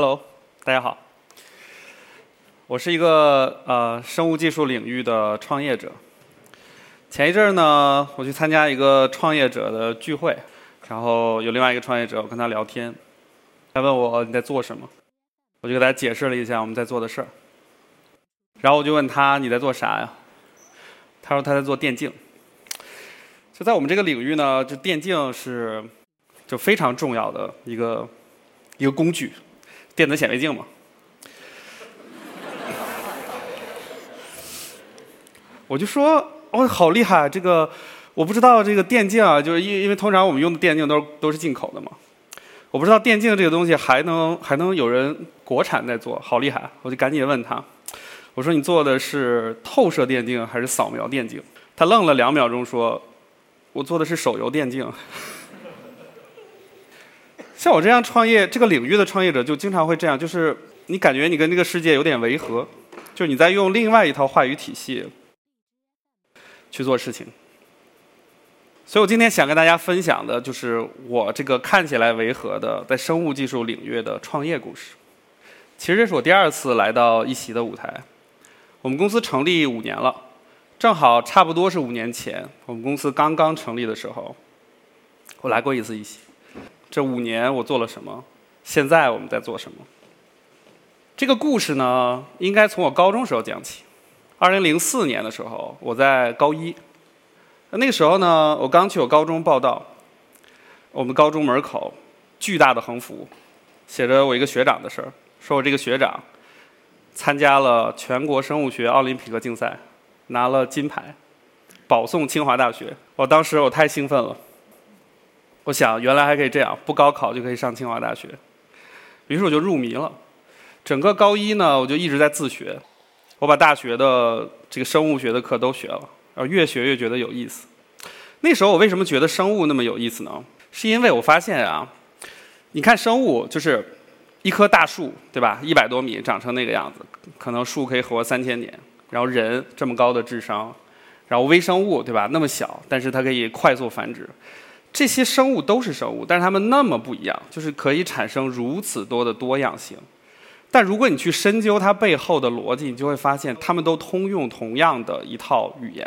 Hello，大家好。我是一个呃生物技术领域的创业者。前一阵儿呢，我去参加一个创业者的聚会，然后有另外一个创业者，我跟他聊天，他问我你在做什么，我就给他解释了一下我们在做的事儿。然后我就问他你在做啥呀？他说他在做电竞。就在我们这个领域呢，就电竞是就非常重要的一个一个工具，电子显微镜嘛。我就说，哦，好厉害！这个我不知道，这个电竞啊，就是因因为通常我们用的电竞都都是进口的嘛。我不知道电竞这个东西还能还能有人国产在做，好厉害！我就赶紧问他，我说你做的是透射电竞还是扫描电竞？他愣了两秒钟说，我做的是手游电竞。像我这样创业这个领域的创业者，就经常会这样，就是你感觉你跟这个世界有点违和，就你在用另外一套话语体系。去做事情，所以我今天想跟大家分享的就是我这个看起来违和的在生物技术领域的创业故事。其实这是我第二次来到一席的舞台。我们公司成立五年了，正好差不多是五年前我们公司刚刚成立的时候，我来过一次一席。这五年我做了什么？现在我们在做什么？这个故事呢，应该从我高中时候讲起。二零零四年的时候，我在高一。那个时候呢，我刚去我高中报道。我们高中门口巨大的横幅，写着我一个学长的事儿，说我这个学长参加了全国生物学奥林匹克竞赛，拿了金牌，保送清华大学。我当时我太兴奋了，我想原来还可以这样，不高考就可以上清华大学。于是我就入迷了。整个高一呢，我就一直在自学。我把大学的这个生物学的课都学了，然后越学越觉得有意思。那时候我为什么觉得生物那么有意思呢？是因为我发现啊，你看生物就是一棵大树，对吧？一百多米长成那个样子，可能树可以活三千年。然后人这么高的智商，然后微生物，对吧？那么小，但是它可以快速繁殖。这些生物都是生物，但是它们那么不一样，就是可以产生如此多的多样性。但如果你去深究它背后的逻辑，你就会发现，它们都通用同样的一套语言，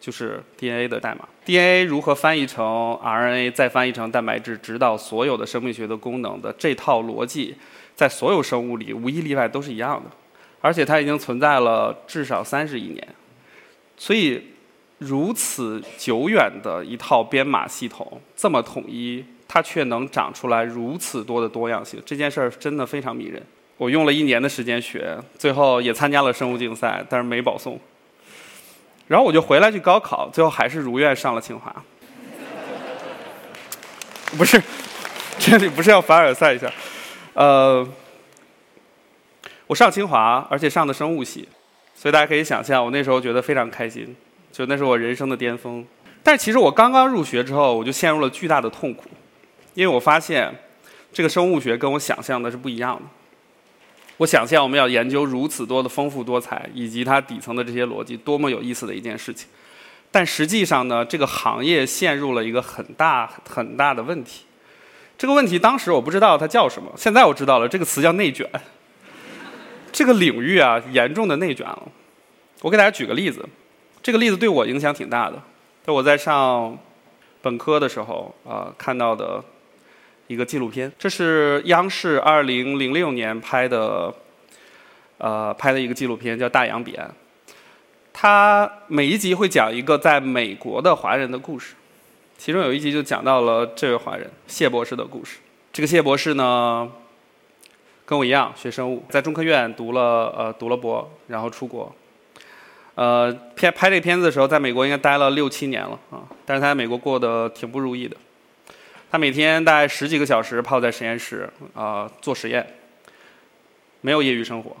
就是 DNA 的代码。DNA 如何翻译成 RNA，再翻译成蛋白质，指导所有的生命学的功能的这套逻辑，在所有生物里无一例外都是一样的，而且它已经存在了至少三十亿年。所以，如此久远的一套编码系统这么统一，它却能长出来如此多的多样性，这件事儿真的非常迷人。我用了一年的时间学，最后也参加了生物竞赛，但是没保送。然后我就回来去高考，最后还是如愿上了清华。不是，这里不是要凡尔赛一下，呃，我上清华，而且上的生物系，所以大家可以想象，我那时候觉得非常开心，就那是我人生的巅峰。但其实我刚刚入学之后，我就陷入了巨大的痛苦，因为我发现这个生物学跟我想象的是不一样的。我想象我们要研究如此多的丰富多彩，以及它底层的这些逻辑，多么有意思的一件事情。但实际上呢，这个行业陷入了一个很大很大的问题。这个问题当时我不知道它叫什么，现在我知道了，这个词叫内卷。这个领域啊，严重的内卷了。我给大家举个例子，这个例子对我影响挺大的。在我在上本科的时候啊，看到的。一个纪录片，这是央视二零零六年拍的，呃，拍的一个纪录片，叫《大洋彼岸》。它每一集会讲一个在美国的华人的故事，其中有一集就讲到了这位华人谢博士的故事。这个谢博士呢，跟我一样学生物，在中科院读了呃读了博，然后出国。呃，片拍这片子的时候，在美国应该待了六七年了啊，但是他在美国过得挺不如意的。他每天大概十几个小时泡在实验室啊做实验，没有业余生活，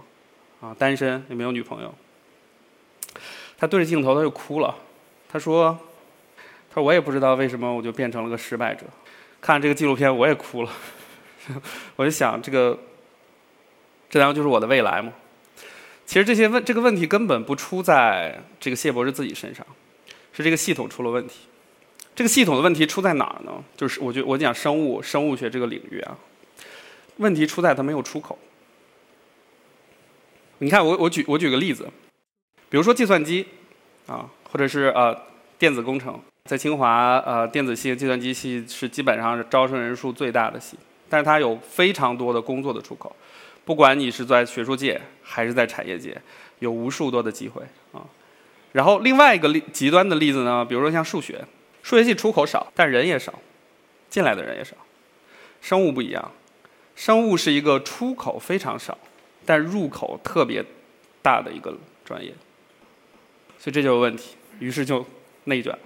啊单身也没有女朋友。他对着镜头他就哭了，他说：“他说我也不知道为什么我就变成了个失败者。”看这个纪录片我也哭了，我就想这个，这难道就是我的未来吗？其实这些问这个问题根本不出在这个谢博士自己身上，是这个系统出了问题。这个系统的问题出在哪儿呢？就是我觉我讲生物生物学这个领域啊，问题出在它没有出口。你看，我我举我举个例子，比如说计算机，啊，或者是呃电子工程，在清华呃电子系、计算机系是基本上是招生人数最大的系，但是它有非常多的工作的出口，不管你是在学术界还是在产业界，有无数多的机会啊。然后另外一个例极端的例子呢，比如说像数学，数学系出口少，但人也少，进来的人也少。生物不一样，生物是一个出口非常少，但入口特别大的一个专业，所以这就有问题，于是就内卷了。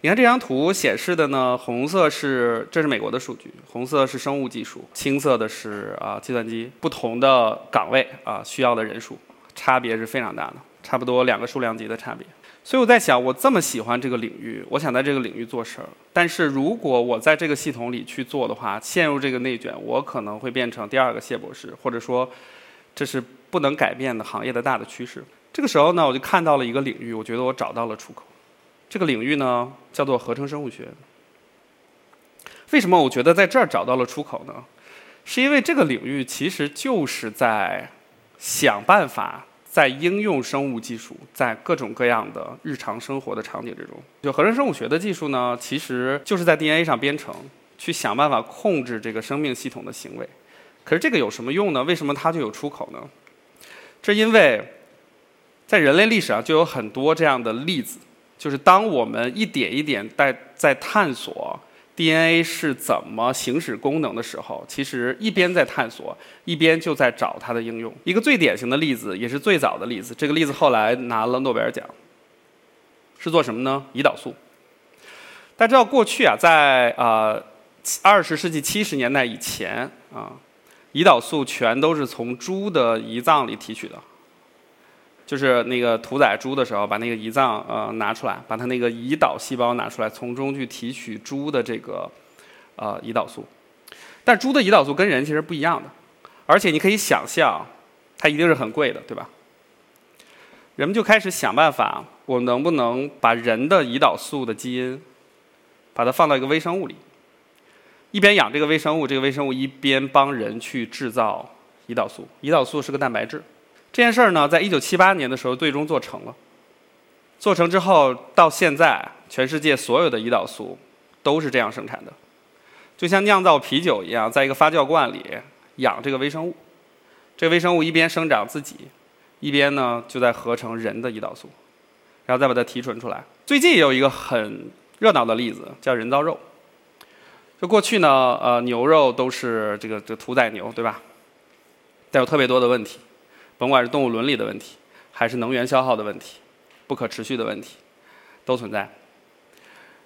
你看这张图显示的呢，红色是这是美国的数据，红色是生物技术，青色的是啊计算机，不同的岗位啊需要的人数差别是非常大的。差不多两个数量级的差别，所以我在想，我这么喜欢这个领域，我想在这个领域做事儿。但是如果我在这个系统里去做的话，陷入这个内卷，我可能会变成第二个谢博士，或者说这是不能改变的行业的大的趋势。这个时候呢，我就看到了一个领域，我觉得我找到了出口。这个领域呢，叫做合成生物学。为什么我觉得在这儿找到了出口呢？是因为这个领域其实就是在想办法。在应用生物技术，在各种各样的日常生活的场景之中，就合成生物学的技术呢，其实就是在 DNA 上编程，去想办法控制这个生命系统的行为。可是这个有什么用呢？为什么它就有出口呢？这因为，在人类历史上就有很多这样的例子，就是当我们一点一点在在探索。DNA 是怎么行使功能的时候，其实一边在探索，一边就在找它的应用。一个最典型的例子，也是最早的例子，这个例子后来拿了诺贝尔奖，是做什么呢？胰岛素。大家知道过去啊，在啊二十世纪七十年代以前啊，胰岛素全都是从猪的胰脏里提取的。就是那个屠宰猪的时候，把那个胰脏呃拿出来，把它那个胰岛细胞拿出来，从中去提取猪的这个呃胰岛素。但猪的胰岛素跟人其实不一样的，而且你可以想象，它一定是很贵的，对吧？人们就开始想办法，我能不能把人的胰岛素的基因，把它放到一个微生物里，一边养这个微生物，这个微生物一边帮人去制造胰岛素。胰岛素是个蛋白质。这件事儿呢，在一九七八年的时候，最终做成了。做成之后，到现在，全世界所有的胰岛素都是这样生产的，就像酿造啤酒一样，在一个发酵罐里养这个微生物。这微生物一边生长自己，一边呢就在合成人的胰岛素，然后再把它提纯出来。最近也有一个很热闹的例子，叫人造肉。就过去呢，呃，牛肉都是这个这屠宰牛，对吧？带有特别多的问题。甭管是动物伦理的问题，还是能源消耗的问题，不可持续的问题，都存在。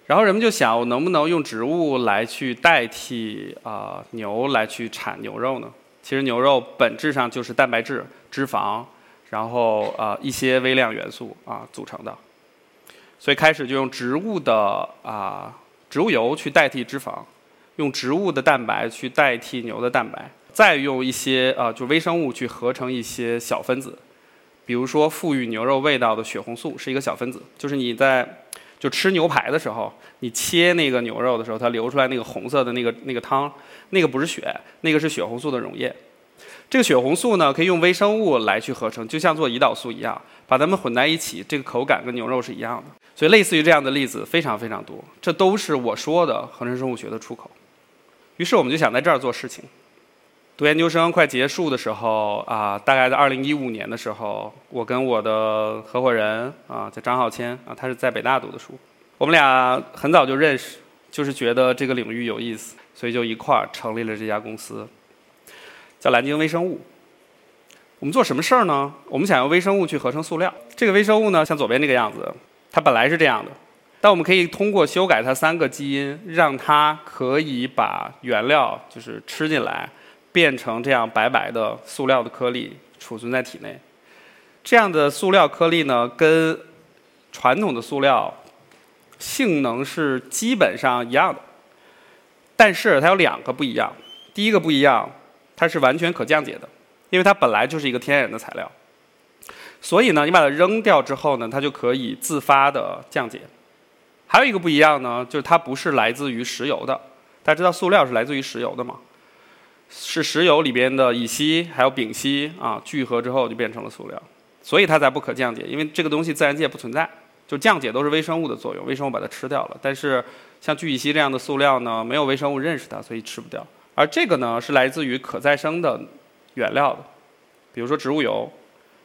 然后人们就想，我能不能用植物来去代替啊牛来去产牛肉呢？其实牛肉本质上就是蛋白质、脂肪，然后啊一些微量元素啊组成的。所以开始就用植物的啊植物油去代替脂肪，用植物的蛋白去代替牛的蛋白。再用一些呃，就微生物去合成一些小分子，比如说赋予牛肉味道的血红素是一个小分子，就是你在就吃牛排的时候，你切那个牛肉的时候，它流出来那个红色的那个那个汤，那个不是血，那个是血红素的溶液。这个血红素呢，可以用微生物来去合成，就像做胰岛素一样，把它们混在一起，这个口感跟牛肉是一样的。所以类似于这样的例子非常非常多，这都是我说的合成生物学的出口。于是我们就想在这儿做事情。读研究生快结束的时候啊，大概在二零一五年的时候，我跟我的合伙人啊，叫张浩谦啊，他是在北大读的书，我们俩很早就认识，就是觉得这个领域有意思，所以就一块儿成立了这家公司，叫蓝鲸微生物。我们做什么事儿呢？我们想用微生物去合成塑料。这个微生物呢，像左边这个样子，它本来是这样的，但我们可以通过修改它三个基因，让它可以把原料就是吃进来。变成这样白白的塑料的颗粒储存在体内，这样的塑料颗粒呢，跟传统的塑料性能是基本上一样的，但是它有两个不一样。第一个不一样，它是完全可降解的，因为它本来就是一个天然的材料，所以呢，你把它扔掉之后呢，它就可以自发的降解。还有一个不一样呢，就是它不是来自于石油的。大家知道塑料是来自于石油的吗？是石油里边的乙烯还有丙烯啊聚合之后就变成了塑料，所以它才不可降解，因为这个东西自然界不存在，就降解都是微生物的作用，微生物把它吃掉了。但是像聚乙烯这样的塑料呢，没有微生物认识它，所以吃不掉。而这个呢是来自于可再生的原料的，比如说植物油。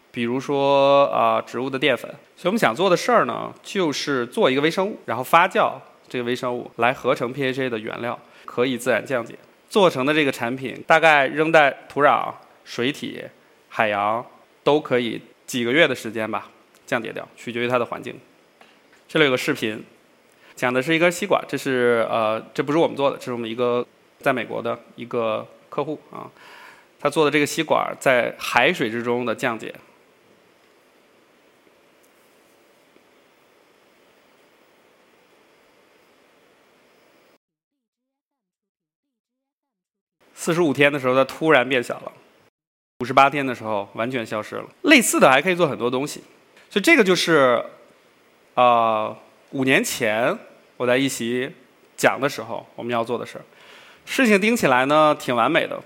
比如说啊，植物的淀粉。所以我们想做的事儿呢，就是做一个微生物，然后发酵这个微生物来合成 PHA 的原料，可以自然降解。做成的这个产品，大概扔在土壤、水体、海洋，都可以几个月的时间吧降解掉，取决于它的环境。这里有个视频，讲的是一根吸管，这是呃，这不是我们做的，这是我们一个在美国的一个客户啊，他做的这个吸管在海水之中的降解。四十五天的时候，它突然变小了；五十八天的时候，完全消失了。类似的还可以做很多东西，所以这个就是，啊，五年前我在一席讲的时候我们要做的事儿。事情听起来呢挺完美的，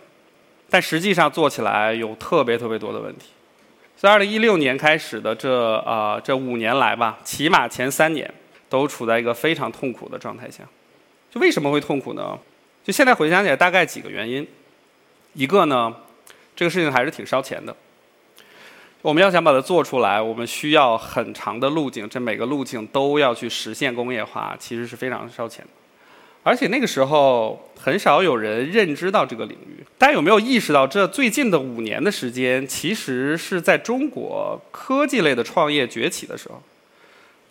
但实际上做起来有特别特别多的问题。所以二零一六年开始的这啊这五年来吧，起码前三年都处在一个非常痛苦的状态下。就为什么会痛苦呢？就现在回想起来，大概几个原因。一个呢，这个事情还是挺烧钱的。我们要想把它做出来，我们需要很长的路径，这每个路径都要去实现工业化，其实是非常烧钱的。而且那个时候很少有人认知到这个领域。大家有没有意识到，这最近的五年的时间，其实是在中国科技类的创业崛起的时候？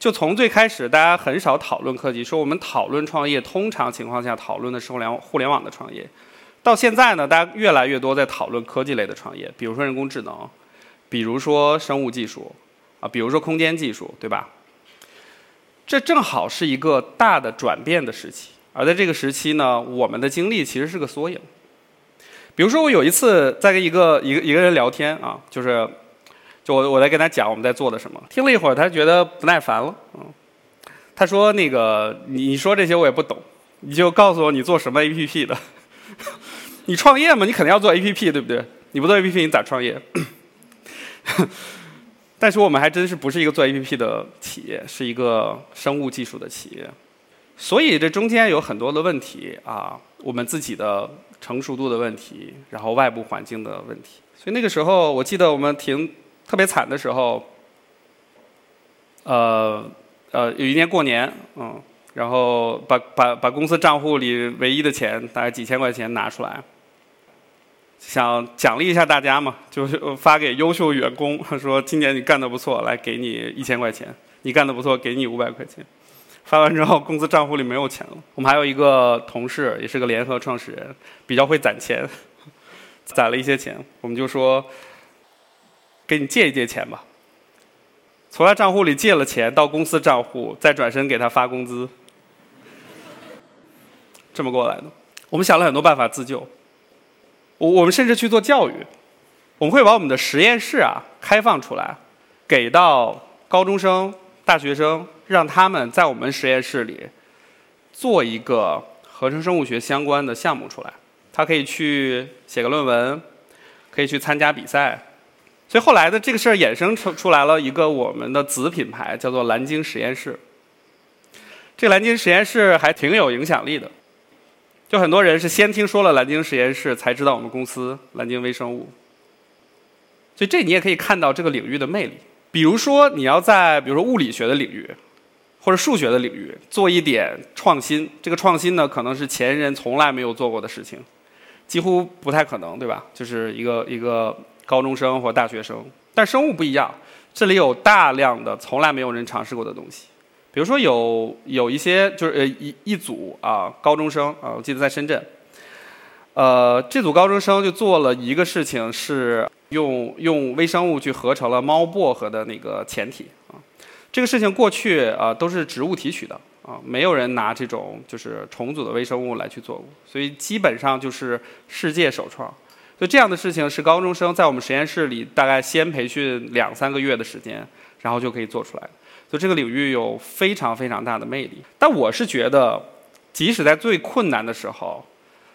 就从最开始，大家很少讨论科技，说我们讨论创业，通常情况下讨论的是互联互联网的创业。到现在呢，大家越来越多在讨论科技类的创业，比如说人工智能，比如说生物技术，啊，比如说空间技术，对吧？这正好是一个大的转变的时期。而在这个时期呢，我们的经历其实是个缩影。比如说，我有一次在跟一个一个一个人聊天啊，就是。我我在跟他讲我们在做的什么，听了一会儿，他觉得不耐烦了，嗯，他说那个你说这些我也不懂，你就告诉我你做什么 APP 的，你创业嘛，你肯定要做 APP 对不对？你不做 APP 你咋创业？但是我们还真是不是一个做 APP 的企业，是一个生物技术的企业，所以这中间有很多的问题啊，我们自己的成熟度的问题，然后外部环境的问题，所以那个时候我记得我们停。特别惨的时候，呃呃，有一年过年，嗯，然后把把把公司账户里唯一的钱，大概几千块钱拿出来，想奖励一下大家嘛，就是发给优秀员工，说今年你干的不错，来给你一千块钱，你干的不错，给你五百块钱。发完之后，公司账户里没有钱了。我们还有一个同事，也是个联合创始人，比较会攒钱，攒了一些钱，我们就说。给你借一借钱吧，从他账户里借了钱到公司账户，再转身给他发工资，这么过来的。我们想了很多办法自救，我我们甚至去做教育，我们会把我们的实验室啊开放出来，给到高中生、大学生，让他们在我们实验室里做一个合成生物学相关的项目出来。他可以去写个论文，可以去参加比赛。所以后来的这个事儿衍生出出来了一个我们的子品牌，叫做蓝鲸实验室。这蓝鲸实验室还挺有影响力的，就很多人是先听说了蓝鲸实验室，才知道我们公司蓝鲸微生物。所以这你也可以看到这个领域的魅力。比如说你要在比如说物理学的领域，或者数学的领域做一点创新，这个创新呢可能是前人从来没有做过的事情，几乎不太可能，对吧？就是一个一个。高中生或大学生，但生物不一样，这里有大量的从来没有人尝试过的东西。比如说有有一些就是呃一一组啊高中生啊，我记得在深圳，呃这组高中生就做了一个事情，是用用微生物去合成了猫薄荷的那个前体啊。这个事情过去啊都是植物提取的啊，没有人拿这种就是重组的微生物来去做过，所以基本上就是世界首创。就这样的事情是高中生在我们实验室里大概先培训两三个月的时间，然后就可以做出来。所以这个领域有非常非常大的魅力。但我是觉得，即使在最困难的时候，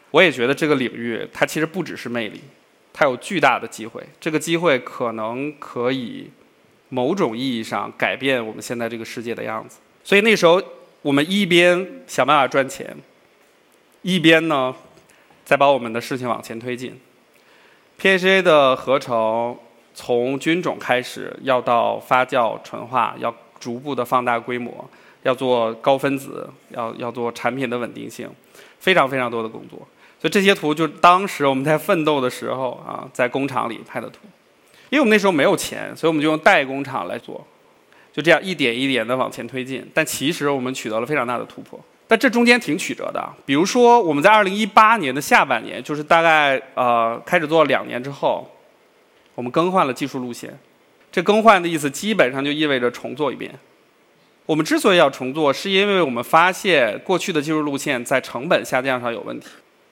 我也觉得这个领域它其实不只是魅力，它有巨大的机会。这个机会可能可以某种意义上改变我们现在这个世界的样子。所以那时候我们一边想办法赚钱，一边呢再把我们的事情往前推进。PHA 的合成从菌种开始，要到发酵纯化，要逐步的放大规模，要做高分子，要要做产品的稳定性，非常非常多的工作。所以这些图就是当时我们在奋斗的时候啊，在工厂里拍的图。因为我们那时候没有钱，所以我们就用代工厂来做，就这样一点一点的往前推进。但其实我们取得了非常大的突破。但这中间挺曲折的。比如说我们在2018年的下半年，就是大概呃开始做两年之后，我们更换了技术路线。这更换的意思基本上就意味着重做一遍。我们之所以要重做，是因为我们发现过去的技术路线在成本下降上有问题。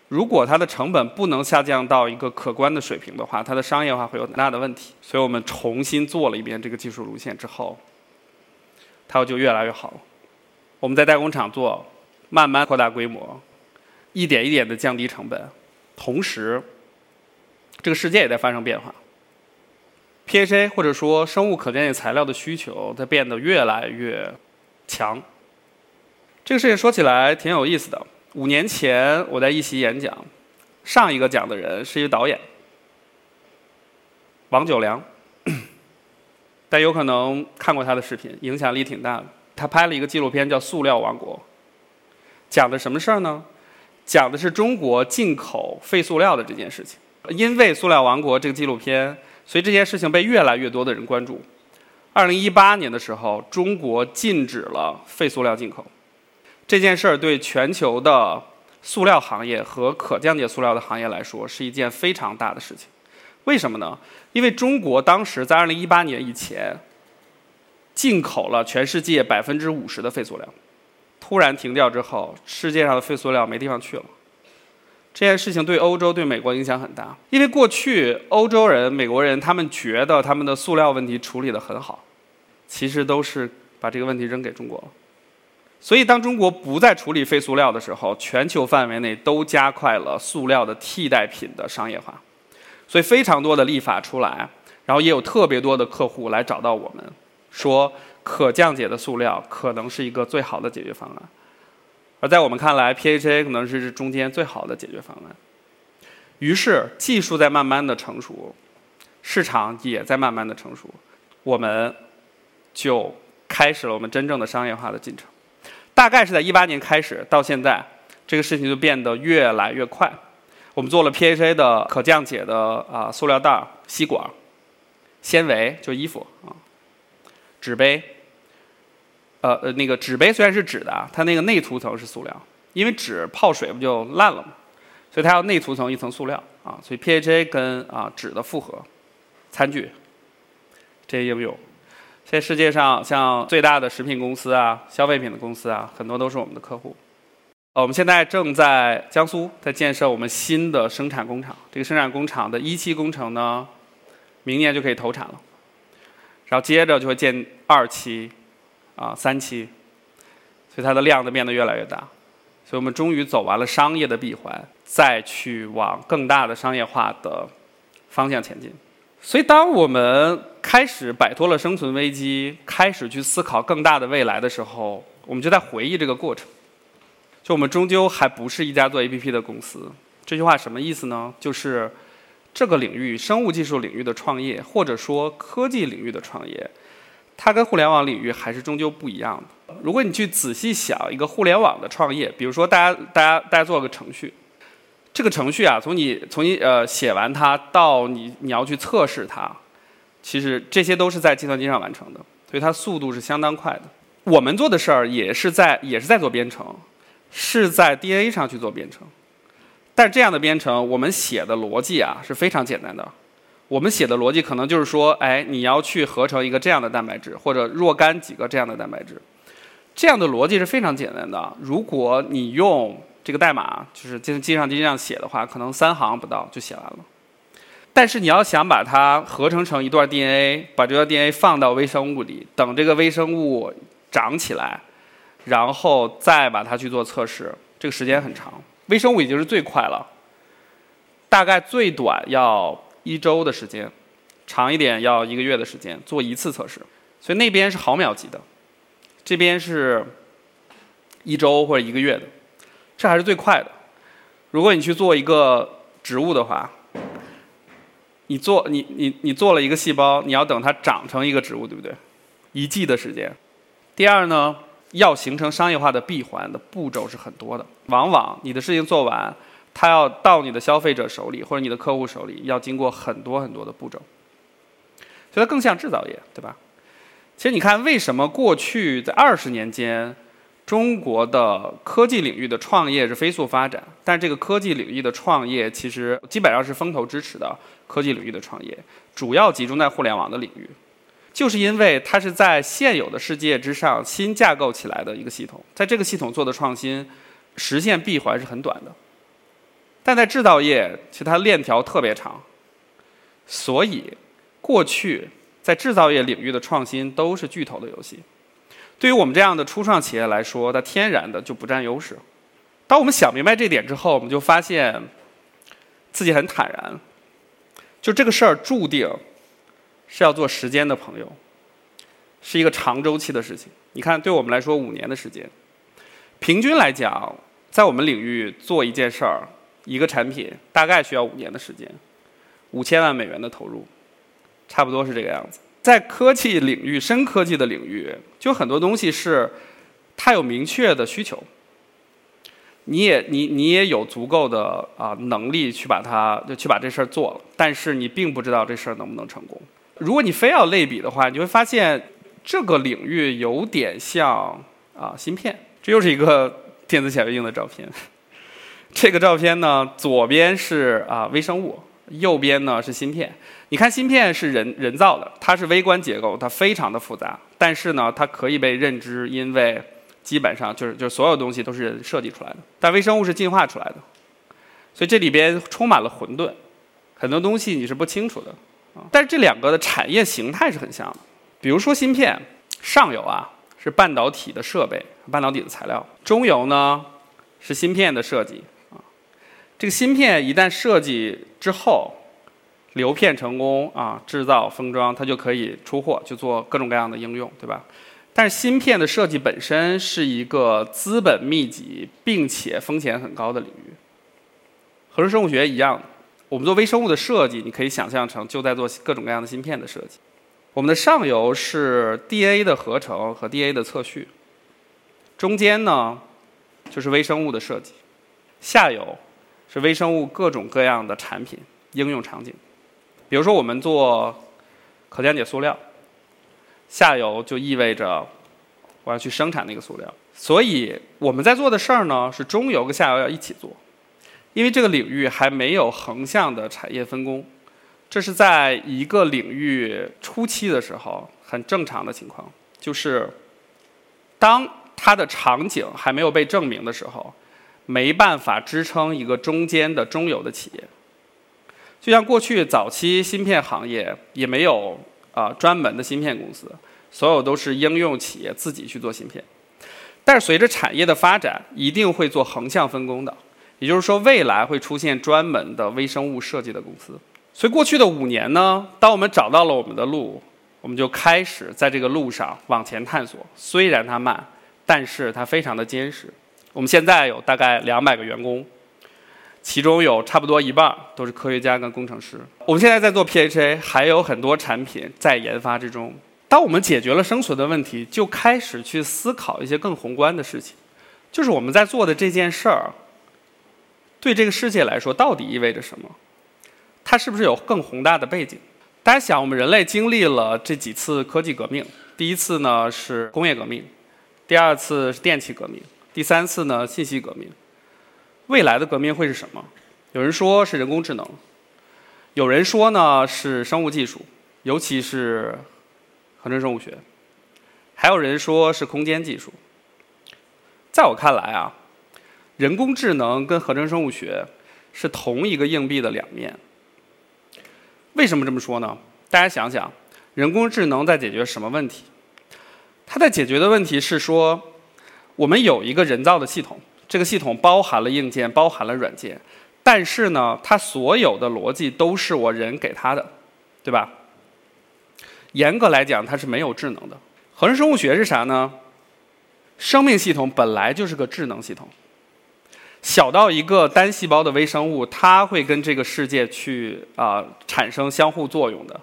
如果它的成本不能下降到一个可观的水平的话，它的商业化会有很大的问题。所以我们重新做了一遍这个技术路线之后，它就越来越好了。我们在代工厂做，慢慢扩大规模，一点一点的降低成本，同时，这个世界也在发生变化。PHA 或者说生物可降解材料的需求在变得越来越强。这个事情说起来挺有意思的。五年前，我在一席演讲，上一个讲的人是一个导演，王九良，但有可能看过他的视频，影响力挺大的。他拍了一个纪录片叫《塑料王国》，讲的什么事儿呢？讲的是中国进口废塑料的这件事情。因为《塑料王国》这个纪录片，所以这件事情被越来越多的人关注。二零一八年的时候，中国禁止了废塑料进口。这件事儿对全球的塑料行业和可降解塑料的行业来说是一件非常大的事情。为什么呢？因为中国当时在2018年以前进口了全世界百分之五十的废塑料，突然停掉之后，世界上的废塑料没地方去了。这件事情对欧洲、对美国影响很大，因为过去欧洲人、美国人他们觉得他们的塑料问题处理得很好，其实都是把这个问题扔给中国了。所以，当中国不再处理废塑料的时候，全球范围内都加快了塑料的替代品的商业化。所以，非常多的立法出来，然后也有特别多的客户来找到我们，说可降解的塑料可能是一个最好的解决方案。而在我们看来，PHA 可能是中间最好的解决方案。于是，技术在慢慢的成熟，市场也在慢慢的成熟，我们就开始了我们真正的商业化的进程。大概是在一八年开始，到现在，这个事情就变得越来越快。我们做了 PHA 的可降解的啊塑料袋、吸管、纤维就衣服啊，纸杯。呃呃，那个纸杯虽然是纸的啊，它那个内涂层是塑料，因为纸泡水不就烂了嘛，所以它要内涂层一层塑料啊。所以 PHA 跟啊纸的复合，餐具这些应用。在世界上，像最大的食品公司啊、消费品的公司啊，很多都是我们的客户。呃，我们现在正在江苏在建设我们新的生产工厂。这个生产工厂的一期工程呢，明年就可以投产了。然后接着就会建二期，啊三期，所以它的量就变得越来越大。所以我们终于走完了商业的闭环，再去往更大的商业化的方向前进。所以，当我们开始摆脱了生存危机，开始去思考更大的未来的时候，我们就在回忆这个过程。就我们终究还不是一家做 APP 的公司。这句话什么意思呢？就是这个领域，生物技术领域的创业，或者说科技领域的创业，它跟互联网领域还是终究不一样的。如果你去仔细想一个互联网的创业，比如说大家、大家、大家做个程序。这个程序啊，从你从你呃写完它到你你要去测试它，其实这些都是在计算机上完成的，所以它速度是相当快的。我们做的事儿也是在也是在做编程，是在 DNA 上去做编程。但这样的编程，我们写的逻辑啊是非常简单的。我们写的逻辑可能就是说，哎，你要去合成一个这样的蛋白质，或者若干几个这样的蛋白质，这样的逻辑是非常简单的。如果你用这个代码就是计计算机上写的话，可能三行不到就写完了。但是你要想把它合成成一段 DNA，把这段 DNA 放到微生物里，等这个微生物长起来，然后再把它去做测试，这个时间很长。微生物已经是最快了，大概最短要一周的时间，长一点要一个月的时间做一次测试。所以那边是毫秒级的，这边是一周或者一个月的，这还是最快的。如果你去做一个植物的话，你做你你你做了一个细胞，你要等它长成一个植物，对不对？一季的时间。第二呢，要形成商业化的闭环的步骤是很多的，往往你的事情做完，它要到你的消费者手里或者你的客户手里，要经过很多很多的步骤，所以它更像制造业，对吧？其实你看，为什么过去在二十年间，中国的科技领域的创业是飞速发展？但这个科技领域的创业其实基本上是风投支持的科技领域的创业，主要集中在互联网的领域，就是因为它是在现有的世界之上新架构起来的一个系统，在这个系统做的创新，实现闭环是很短的。但在制造业，其实它链条特别长，所以过去。在制造业领域的创新都是巨头的游戏，对于我们这样的初创企业来说，它天然的就不占优势。当我们想明白这点之后，我们就发现自己很坦然，就这个事儿注定是要做时间的朋友，是一个长周期的事情。你看，对我们来说，五年的时间，平均来讲，在我们领域做一件事儿，一个产品大概需要五年的时间，五千万美元的投入。差不多是这个样子。在科技领域、深科技的领域，就很多东西是它有明确的需求，你也你你也有足够的啊能力去把它就去把这事儿做了，但是你并不知道这事儿能不能成功。如果你非要类比的话，你会发现这个领域有点像啊芯片。这又是一个电子显微镜的照片。这个照片呢，左边是啊微生物。右边呢是芯片，你看芯片是人人造的，它是微观结构，它非常的复杂，但是呢它可以被认知，因为基本上就是就是所有东西都是人设计出来的，但微生物是进化出来的，所以这里边充满了混沌，很多东西你是不清楚的。但是这两个的产业形态是很像的，比如说芯片上游啊是半导体的设备、半导体的材料，中游呢是芯片的设计。这个芯片一旦设计之后，流片成功啊，制造封装，它就可以出货，去做各种各样的应用，对吧？但是芯片的设计本身是一个资本密集并且风险很高的领域。合成生物学一样，我们做微生物的设计，你可以想象成就在做各种各样的芯片的设计。我们的上游是 DNA 的合成和 DNA 的测序，中间呢就是微生物的设计，下游。是微生物各种各样的产品应用场景，比如说我们做可降解塑料，下游就意味着我要去生产那个塑料，所以我们在做的事儿呢是中游跟下游要一起做，因为这个领域还没有横向的产业分工，这是在一个领域初期的时候很正常的情况，就是当它的场景还没有被证明的时候。没办法支撑一个中间的中游的企业，就像过去早期芯片行业也没有啊专门的芯片公司，所有都是应用企业自己去做芯片。但是随着产业的发展，一定会做横向分工的，也就是说未来会出现专门的微生物设计的公司。所以过去的五年呢，当我们找到了我们的路，我们就开始在这个路上往前探索。虽然它慢，但是它非常的坚实。我们现在有大概两百个员工，其中有差不多一半都是科学家跟工程师。我们现在在做 PHA，还有很多产品在研发之中。当我们解决了生存的问题，就开始去思考一些更宏观的事情，就是我们在做的这件事儿，对这个世界来说到底意味着什么？它是不是有更宏大的背景？大家想，我们人类经历了这几次科技革命，第一次呢是工业革命，第二次是电气革命。第三次呢，信息革命。未来的革命会是什么？有人说是人工智能，有人说呢是生物技术，尤其是合成生物学，还有人说是空间技术。在我看来啊，人工智能跟合成生物学是同一个硬币的两面。为什么这么说呢？大家想想，人工智能在解决什么问题？它在解决的问题是说。我们有一个人造的系统，这个系统包含了硬件，包含了软件，但是呢，它所有的逻辑都是我人给它的，对吧？严格来讲，它是没有智能的。合成生物学是啥呢？生命系统本来就是个智能系统，小到一个单细胞的微生物，它会跟这个世界去啊产生相互作用的，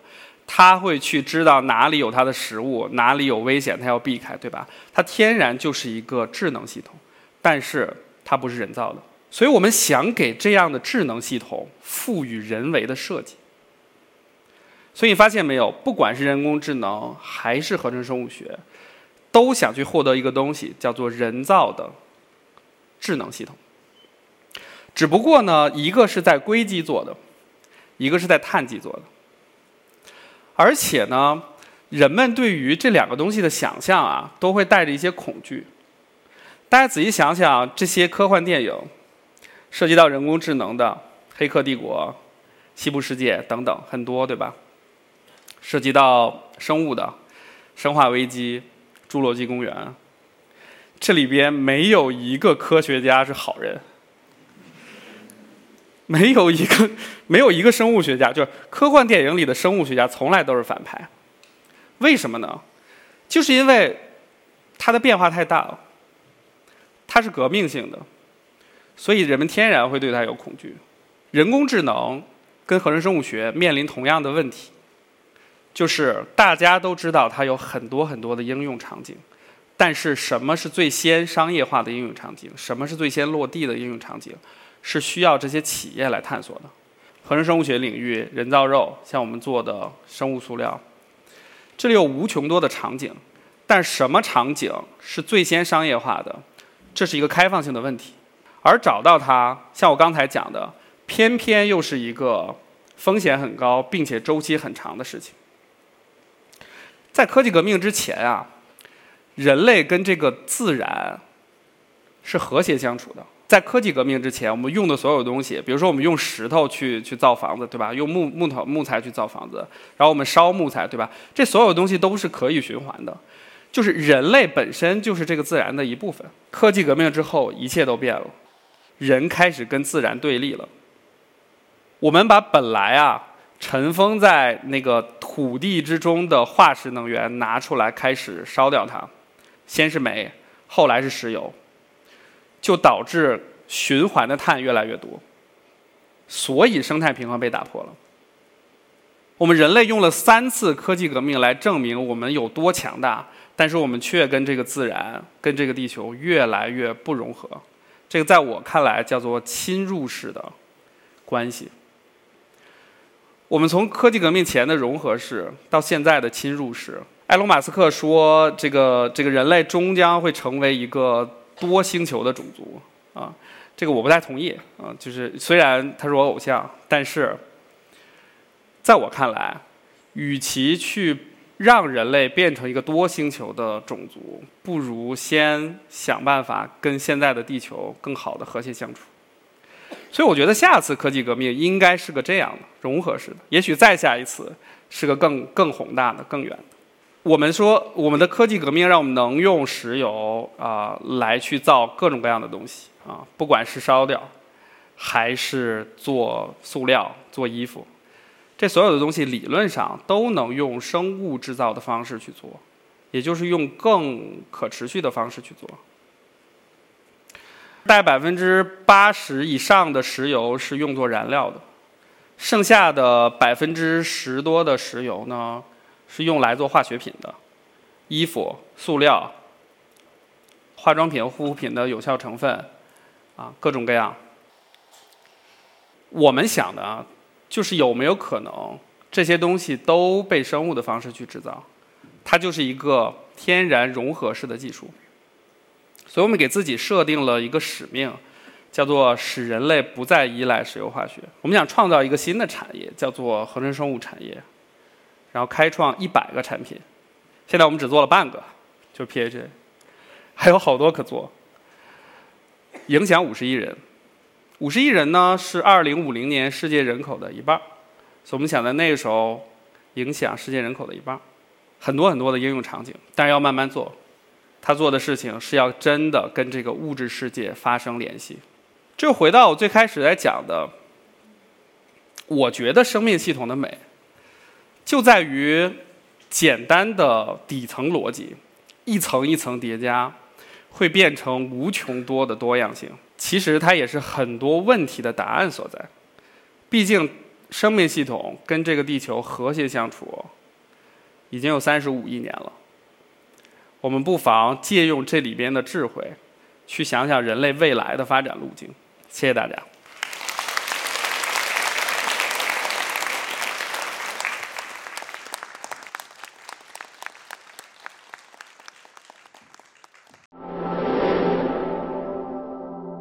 它会去知道哪里有它的食物，哪里有危险，它要避开，对吧？它天然就是一个智能系统，但是它不是人造的，所以我们想给这样的智能系统赋予人为的设计。所以你发现没有，不管是人工智能还是合成生物学，都想去获得一个东西，叫做人造的智能系统。只不过呢，一个是在硅基做的，一个是在碳基做的。而且呢，人们对于这两个东西的想象啊，都会带着一些恐惧。大家仔细想想，这些科幻电影涉及到人工智能的，《黑客帝国》《西部世界》等等，很多，对吧？涉及到生物的《生化危机》《侏罗纪公园》，这里边没有一个科学家是好人，没有一个 没有一个生物学家，就是科幻电影里的生物学家从来都是反派。为什么呢？就是因为它的变化太大了，它是革命性的，所以人们天然会对它有恐惧。人工智能跟合成生物学面临同样的问题。就是大家都知道它有很多很多的应用场景，但是什么是最先商业化的应用场景？什么是最先落地的应用场景？是需要这些企业来探索的。合成生物学领域，人造肉，像我们做的生物塑料，这里有无穷多的场景，但什么场景是最先商业化的？这是一个开放性的问题，而找到它，像我刚才讲的，偏偏又是一个风险很高并且周期很长的事情。在科技革命之前啊，人类跟这个自然是和谐相处的。在科技革命之前，我们用的所有东西，比如说我们用石头去去造房子，对吧？用木木头木材去造房子，然后我们烧木材，对吧？这所有东西都是可以循环的，就是人类本身就是这个自然的一部分。科技革命之后，一切都变了，人开始跟自然对立了。我们把本来啊。尘封在那个土地之中的化石能源拿出来开始烧掉它，先是煤，后来是石油，就导致循环的碳越来越多，所以生态平衡被打破了。我们人类用了三次科技革命来证明我们有多强大，但是我们却跟这个自然、跟这个地球越来越不融合。这个在我看来叫做侵入式的关系。我们从科技革命前的融合式到现在的侵入式，埃隆·马斯克说，这个这个人类终将会成为一个多星球的种族啊，这个我不太同意啊。就是虽然他是我偶像，但是在我看来，与其去让人类变成一个多星球的种族，不如先想办法跟现在的地球更好的和谐相处。所以我觉得下次科技革命应该是个这样的融合式的，也许再下一次是个更更宏大的、更远的。我们说我们的科技革命让我们能用石油啊来去造各种各样的东西啊，不管是烧掉，还是做塑料、做衣服，这所有的东西理论上都能用生物制造的方式去做，也就是用更可持续的方式去做。带百分之八十以上的石油是用作燃料的，剩下的百分之十多的石油呢，是用来做化学品的，衣服、塑料、化妆品、护肤品的有效成分，啊，各种各样。我们想的啊，就是有没有可能这些东西都被生物的方式去制造，它就是一个天然融合式的技术。所以我们给自己设定了一个使命，叫做使人类不再依赖石油化学。我们想创造一个新的产业，叫做合成生物产业，然后开创一百个产品。现在我们只做了半个，就 PHA，还有好多可做。影响五十亿人，五十亿人呢是二零五零年世界人口的一半所以我们想在那个时候影响世界人口的一半很多很多的应用场景，但是要慢慢做。他做的事情是要真的跟这个物质世界发生联系，这回到我最开始在讲的，我觉得生命系统的美，就在于简单的底层逻辑，一层一层叠加，会变成无穷多的多样性。其实它也是很多问题的答案所在。毕竟，生命系统跟这个地球和谐相处，已经有三十五亿年了。我们不妨借用这里边的智慧，去想想人类未来的发展路径。谢谢大家。